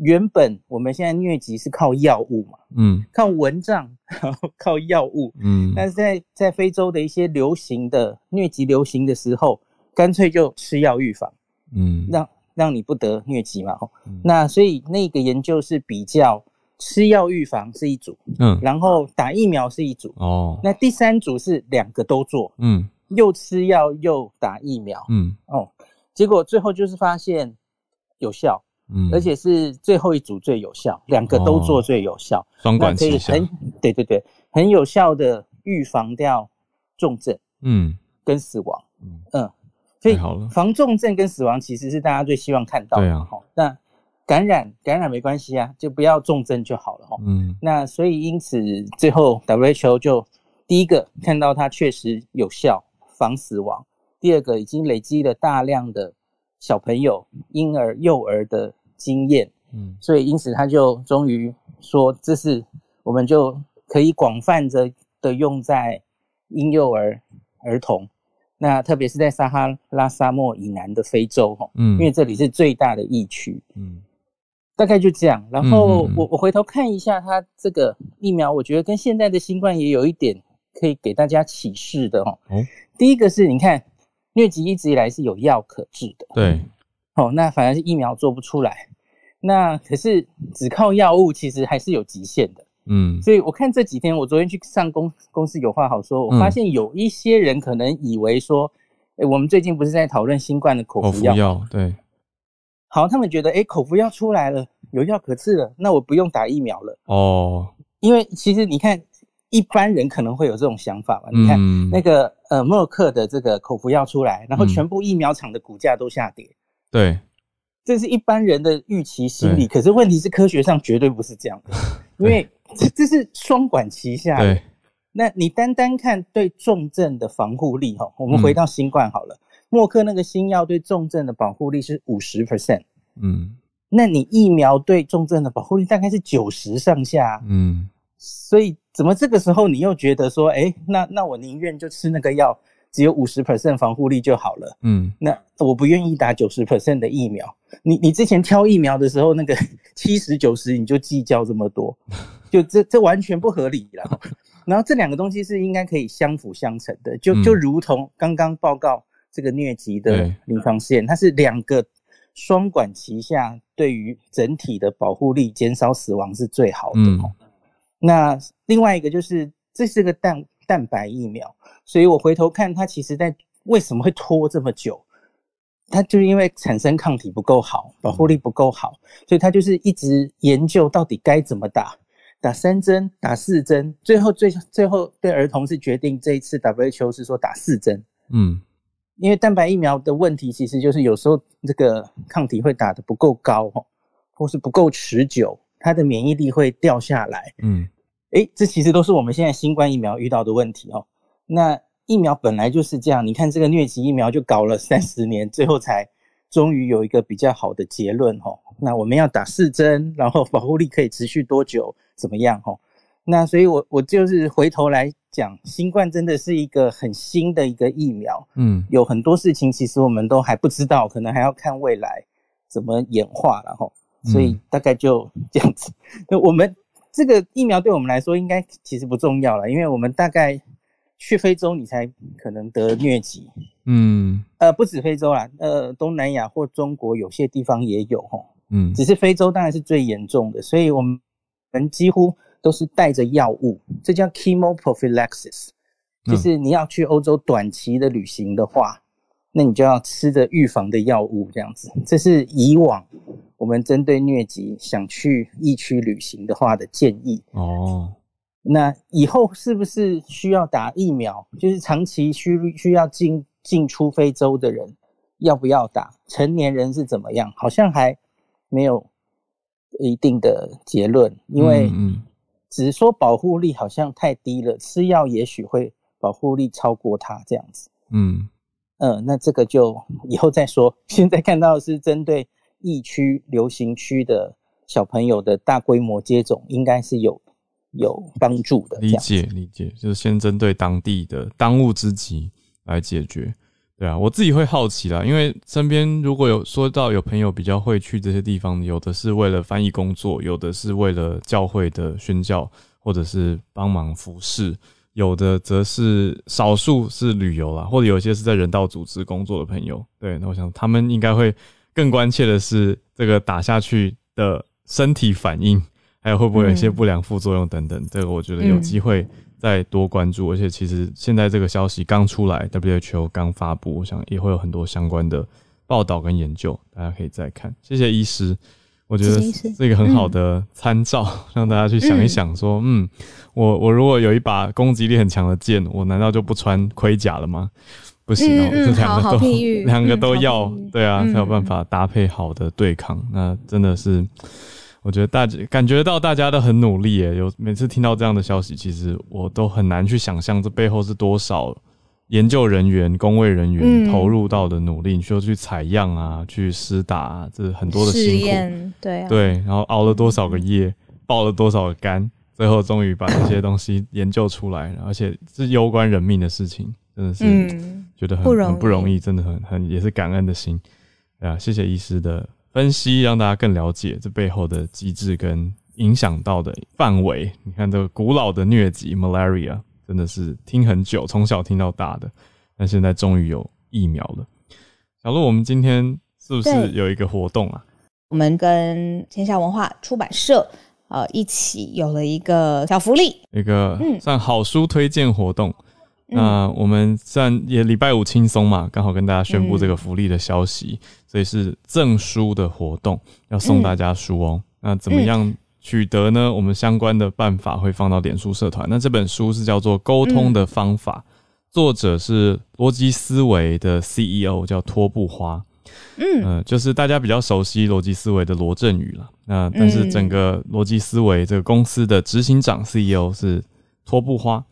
原本我们现在疟疾是靠药物嘛，嗯，靠蚊帐，然 后靠药物，嗯，但是在在非洲的一些流行的疟疾流行的时候，干脆就吃药预防，嗯，让让你不得疟疾嘛，吼，那所以那个研究是比较吃药预防是一组，嗯，然后打疫苗是一组，哦，那第三组是两个都做，嗯，又吃药又打疫苗，嗯，哦，结果最后就是发现。有效，嗯，而且是最后一组最有效，两个都做最有效，双管齐下，对对对，很有效的预防掉重症，嗯，跟死亡，嗯，所以防重症跟死亡其实是大家最希望看到的，哈。那感染感染没关系啊，就不要重症就好了，哈。嗯，那所以因此最后 WHO 就第一个看到它确实有效防死亡，第二个已经累积了大量的。小朋友、婴儿、幼儿的经验，嗯，所以因此他就终于说，这是我们就可以广泛的的用在婴幼儿、儿童，那特别是在撒哈拉沙漠以南的非洲，哈，嗯，因为这里是最大的疫区，嗯，大概就这样。然后我我回头看一下他这个疫苗，我觉得跟现在的新冠也有一点可以给大家启示的，哈，哦，第一个是你看。疟疾一直以来是有药可治的，对，哦，那反而是疫苗做不出来，那可是只靠药物其实还是有极限的，嗯，所以我看这几天，我昨天去上公公司有话好说，我发现有一些人可能以为说，哎，我们最近不是在讨论新冠的口服药，对，好，他们觉得，哎，口服药出来了，有药可治了，那我不用打疫苗了，哦，因为其实你看。一般人可能会有这种想法吧？你看那个呃，默克的这个口服药出来，然后全部疫苗厂的股价都下跌。对，这是一般人的预期心理。可是问题是科学上绝对不是这样的，因为这这是双管齐下。对，那你单单看对重症的防护力哈，我们回到新冠好了，默克那个新药对重症的保护力是五十 percent。嗯，那你疫苗对重症的保护力大概是九十上下。嗯。所以，怎么这个时候你又觉得说，哎，那那我宁愿就吃那个药，只有五十 percent 防护力就好了。嗯，那我不愿意打九十 percent 的疫苗。你你之前挑疫苗的时候，那个 七十九十你就计较这么多，就这这完全不合理了。然后这两个东西是应该可以相辅相成的，就就如同刚刚报告这个疟疾的临床试验，它是两个双管齐下，对于整体的保护力、减少死亡是最好的。那另外一个就是，这是个蛋蛋白疫苗，所以我回头看它，其实在为什么会拖这么久？它就是因为产生抗体不够好，保护力不够好，所以它就是一直研究到底该怎么打，打三针，打四针，最后最最后对儿童是决定这一次 WHO 是说打四针，嗯，因为蛋白疫苗的问题其实就是有时候这个抗体会打的不够高，或是不够持久。它的免疫力会掉下来，嗯，诶，这其实都是我们现在新冠疫苗遇到的问题哦。那疫苗本来就是这样，你看这个疟疾疫苗就搞了三十年，最后才终于有一个比较好的结论哦。那我们要打四针，然后保护力可以持续多久？怎么样？哦？那所以我我就是回头来讲，新冠真的是一个很新的一个疫苗，嗯，有很多事情其实我们都还不知道，可能还要看未来怎么演化了哈。所以大概就这样子。那我们这个疫苗对我们来说应该其实不重要了，因为我们大概去非洲你才可能得疟疾。嗯，呃，不止非洲啦，呃，东南亚或中国有些地方也有哈。嗯，只是非洲当然是最严重的，所以我们人几乎都是带着药物，这叫 chemoprophylaxis，就是你要去欧洲短期的旅行的话。那你就要吃着预防的药物，这样子，这是以往我们针对疟疾想去疫区旅行的话的建议哦。那以后是不是需要打疫苗？就是长期需需要进进出非洲的人要不要打？成年人是怎么样？好像还没有一定的结论，因为只是说保护力好像太低了，吃药也许会保护力超过它这样子。嗯。嗯，那这个就以后再说。现在看到是针对疫区、流行区的小朋友的大规模接种，应该是有有帮助的。理解理解，就是先针对当地的当务之急，来解决。对啊，我自己会好奇啦，因为身边如果有说到有朋友比较会去这些地方，有的是为了翻译工作，有的是为了教会的宣教，或者是帮忙服侍，有的则是少数是旅游啦，或者有些是在人道组织工作的朋友。对，那我想他们应该会更关切的是这个打下去的身体反应，还有会不会有一些不良副作用等等。这个我觉得有机会。再多关注，而且其实现在这个消息刚出来，WHO 刚发布，我想也会有很多相关的报道跟研究，大家可以再看。谢谢医师，我觉得是一个很好的参照，让大家去想一想，说，嗯，我我如果有一把攻击力很强的剑，我难道就不穿盔甲了吗？不行哦，这两个都 两个都要，对啊，才有办法搭配好的对抗。那真的是。我觉得大家感觉到大家都很努力耶，有每次听到这样的消息，其实我都很难去想象这背后是多少研究人员、工位人员投入到的努力。你说去采样啊，去施打，啊这很多的辛苦，对对，然后熬了多少个夜，爆了多少个肝，最后终于把这些东西研究出来，而且是攸关人命的事情，真的是觉得很很不容易，真的很很也是感恩的心。啊，谢谢医师的。分析让大家更了解这背后的机制跟影响到的范围。你看，这个古老的疟疾 （malaria） 真的是听很久，从小听到大的，但现在终于有疫苗了。小鹿，我们今天是不是有一个活动啊？我们跟天下文化出版社呃一起有了一个小福利，一个算好书推荐活动。那我们算也礼拜五轻松嘛，刚好跟大家宣布这个福利的消息，所以是赠书的活动，要送大家书哦。那怎么样取得呢？我们相关的办法会放到脸书社团。那这本书是叫做《沟通的方法》，作者是逻辑思维的 CEO，叫托布花。嗯，就是大家比较熟悉逻辑思维的罗振宇了。那但是整个逻辑思维这个公司的执行长 CEO 是托布花。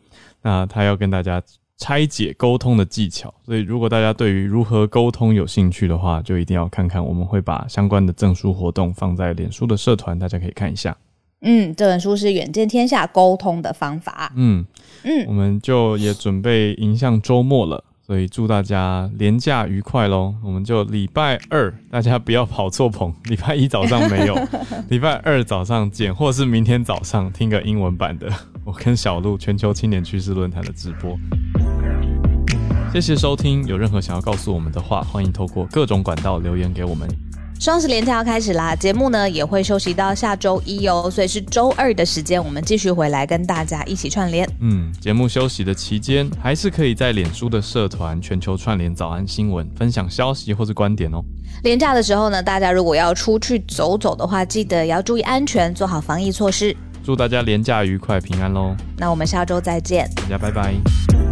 那他要跟大家拆解沟通的技巧，所以如果大家对于如何沟通有兴趣的话，就一定要看看。我们会把相关的证书活动放在脸书的社团，大家可以看一下。嗯，这本书是远见天下沟通的方法。嗯嗯，我们就也准备迎向周末了。所以祝大家连假愉快喽！我们就礼拜二，大家不要跑错棚。礼拜一早上没有，礼拜二早上见，或是明天早上听个英文版的我跟小鹿全球青年趋势论坛的直播。谢谢收听，有任何想要告诉我们的话，欢迎透过各种管道留言给我们。双十连假要开始啦，节目呢也会休息到下周一哦，所以是周二的时间，我们继续回来跟大家一起串联。嗯，节目休息的期间，还是可以在脸书的社团全球串联早安新闻分享消息或是观点哦。连假的时候呢，大家如果要出去走走的话，记得要注意安全，做好防疫措施。祝大家连假愉快平安喽！那我们下周再见，大家拜拜。